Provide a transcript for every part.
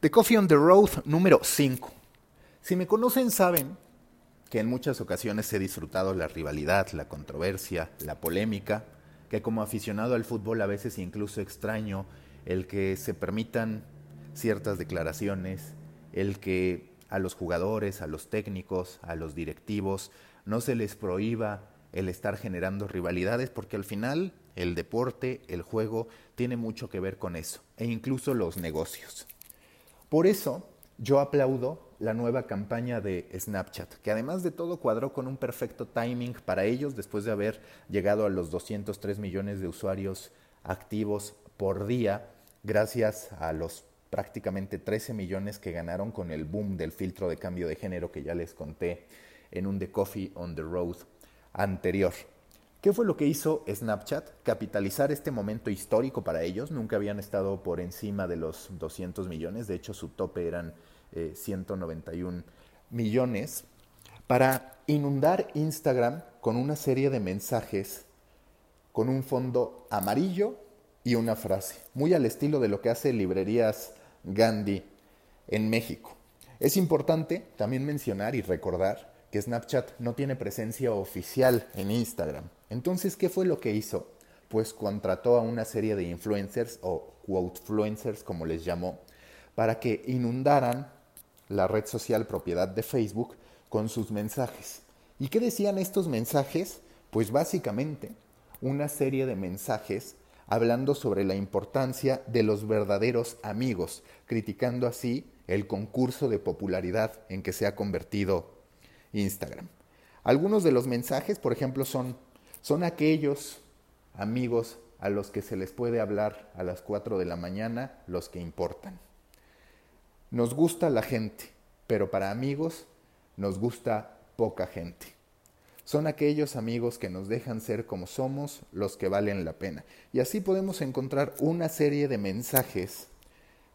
The Coffee on the Road número 5. Si me conocen saben que en muchas ocasiones he disfrutado la rivalidad, la controversia, la polémica, que como aficionado al fútbol a veces incluso extraño el que se permitan ciertas declaraciones, el que a los jugadores, a los técnicos, a los directivos no se les prohíba el estar generando rivalidades porque al final el deporte, el juego, tiene mucho que ver con eso, e incluso los negocios. Por eso yo aplaudo la nueva campaña de Snapchat, que además de todo cuadró con un perfecto timing para ellos después de haber llegado a los 203 millones de usuarios activos por día, gracias a los prácticamente 13 millones que ganaron con el boom del filtro de cambio de género que ya les conté en un The Coffee on the Road anterior. ¿Qué fue lo que hizo Snapchat? Capitalizar este momento histórico para ellos. Nunca habían estado por encima de los 200 millones. De hecho, su tope eran 191 eh, millones. Para inundar Instagram con una serie de mensajes con un fondo amarillo y una frase. Muy al estilo de lo que hace librerías Gandhi en México. Es importante también mencionar y recordar que Snapchat no tiene presencia oficial en Instagram. Entonces, ¿qué fue lo que hizo? Pues contrató a una serie de influencers o quotefluencers, como les llamó, para que inundaran la red social propiedad de Facebook con sus mensajes. ¿Y qué decían estos mensajes? Pues básicamente una serie de mensajes hablando sobre la importancia de los verdaderos amigos, criticando así el concurso de popularidad en que se ha convertido Instagram. Algunos de los mensajes, por ejemplo, son, son aquellos amigos a los que se les puede hablar a las 4 de la mañana, los que importan. Nos gusta la gente, pero para amigos nos gusta poca gente. Son aquellos amigos que nos dejan ser como somos los que valen la pena. Y así podemos encontrar una serie de mensajes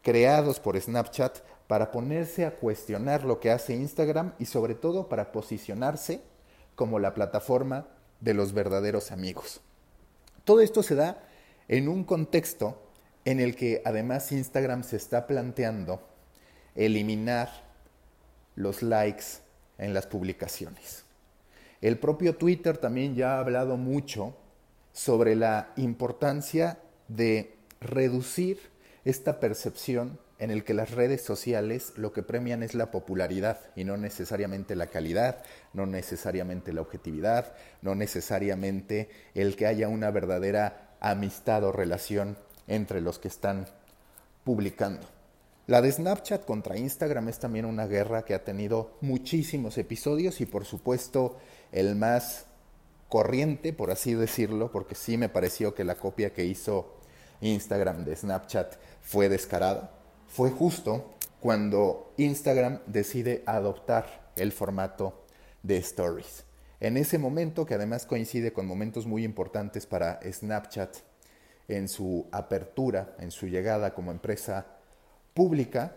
creados por Snapchat para ponerse a cuestionar lo que hace Instagram y sobre todo para posicionarse como la plataforma de los verdaderos amigos. Todo esto se da en un contexto en el que además Instagram se está planteando eliminar los likes en las publicaciones. El propio Twitter también ya ha hablado mucho sobre la importancia de reducir esta percepción en el que las redes sociales lo que premian es la popularidad y no necesariamente la calidad, no necesariamente la objetividad, no necesariamente el que haya una verdadera amistad o relación entre los que están publicando. La de Snapchat contra Instagram es también una guerra que ha tenido muchísimos episodios y por supuesto el más corriente, por así decirlo, porque sí me pareció que la copia que hizo Instagram de Snapchat fue descarada fue justo cuando Instagram decide adoptar el formato de stories. En ese momento, que además coincide con momentos muy importantes para Snapchat en su apertura, en su llegada como empresa pública,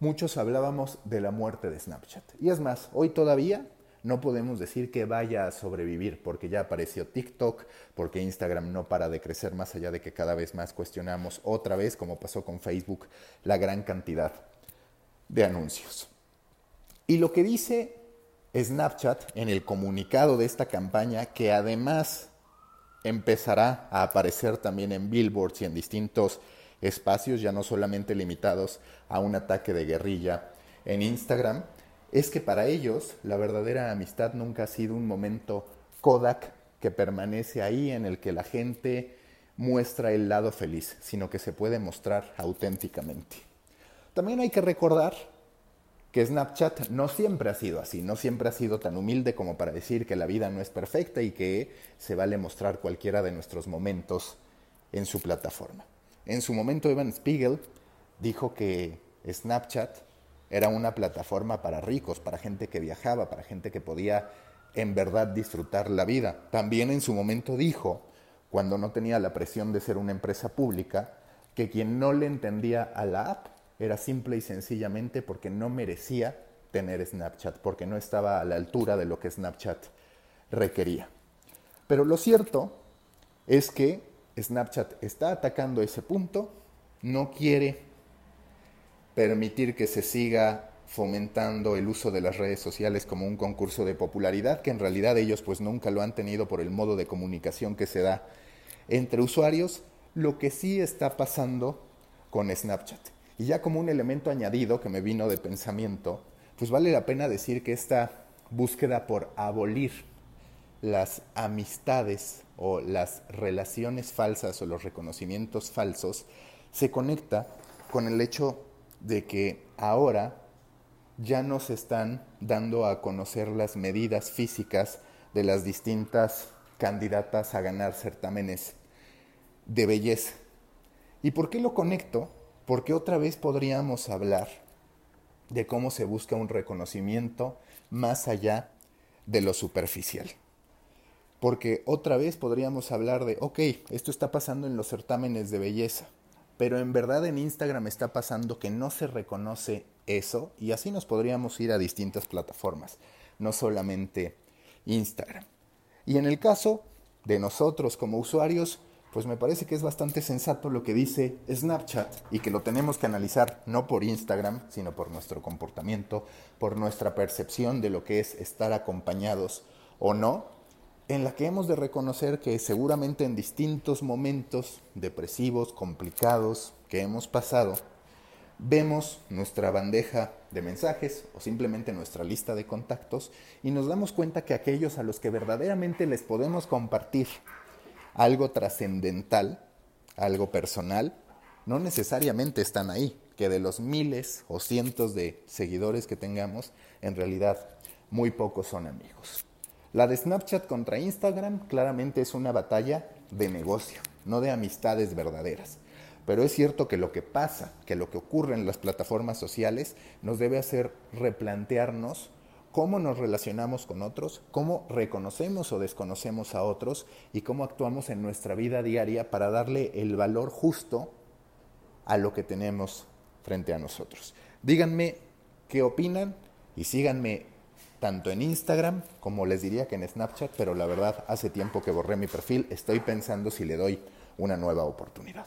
muchos hablábamos de la muerte de Snapchat. Y es más, hoy todavía no podemos decir que vaya a sobrevivir, porque ya apareció TikTok, porque Instagram no para de crecer más allá de que cada vez más cuestionamos otra vez, como pasó con Facebook, la gran cantidad de anuncios. Y lo que dice Snapchat en el comunicado de esta campaña, que además empezará a aparecer también en billboards y en distintos espacios, ya no solamente limitados a un ataque de guerrilla en Instagram, es que para ellos la verdadera amistad nunca ha sido un momento Kodak que permanece ahí en el que la gente muestra el lado feliz, sino que se puede mostrar auténticamente. También hay que recordar que Snapchat no siempre ha sido así, no siempre ha sido tan humilde como para decir que la vida no es perfecta y que se vale mostrar cualquiera de nuestros momentos en su plataforma. En su momento Evan Spiegel dijo que Snapchat era una plataforma para ricos, para gente que viajaba, para gente que podía en verdad disfrutar la vida. También en su momento dijo, cuando no tenía la presión de ser una empresa pública, que quien no le entendía a la app era simple y sencillamente porque no merecía tener Snapchat, porque no estaba a la altura de lo que Snapchat requería. Pero lo cierto es que Snapchat está atacando ese punto, no quiere permitir que se siga fomentando el uso de las redes sociales como un concurso de popularidad, que en realidad ellos pues nunca lo han tenido por el modo de comunicación que se da entre usuarios, lo que sí está pasando con Snapchat. Y ya como un elemento añadido que me vino de pensamiento, pues vale la pena decir que esta búsqueda por abolir las amistades o las relaciones falsas o los reconocimientos falsos se conecta con el hecho de que ahora ya no se están dando a conocer las medidas físicas de las distintas candidatas a ganar certámenes de belleza. ¿Y por qué lo conecto? Porque otra vez podríamos hablar de cómo se busca un reconocimiento más allá de lo superficial. Porque otra vez podríamos hablar de, ok, esto está pasando en los certámenes de belleza, pero en verdad en Instagram está pasando que no se reconoce eso y así nos podríamos ir a distintas plataformas, no solamente Instagram. Y en el caso de nosotros como usuarios, pues me parece que es bastante sensato lo que dice Snapchat y que lo tenemos que analizar no por Instagram, sino por nuestro comportamiento, por nuestra percepción de lo que es estar acompañados o no, en la que hemos de reconocer que seguramente en distintos momentos depresivos, complicados que hemos pasado, vemos nuestra bandeja de mensajes o simplemente nuestra lista de contactos y nos damos cuenta que aquellos a los que verdaderamente les podemos compartir algo trascendental, algo personal, no necesariamente están ahí, que de los miles o cientos de seguidores que tengamos, en realidad muy pocos son amigos. La de Snapchat contra Instagram claramente es una batalla de negocio, no de amistades verdaderas. Pero es cierto que lo que pasa, que lo que ocurre en las plataformas sociales, nos debe hacer replantearnos cómo nos relacionamos con otros, cómo reconocemos o desconocemos a otros y cómo actuamos en nuestra vida diaria para darle el valor justo a lo que tenemos frente a nosotros. Díganme qué opinan y síganme tanto en Instagram como les diría que en Snapchat, pero la verdad hace tiempo que borré mi perfil, estoy pensando si le doy una nueva oportunidad.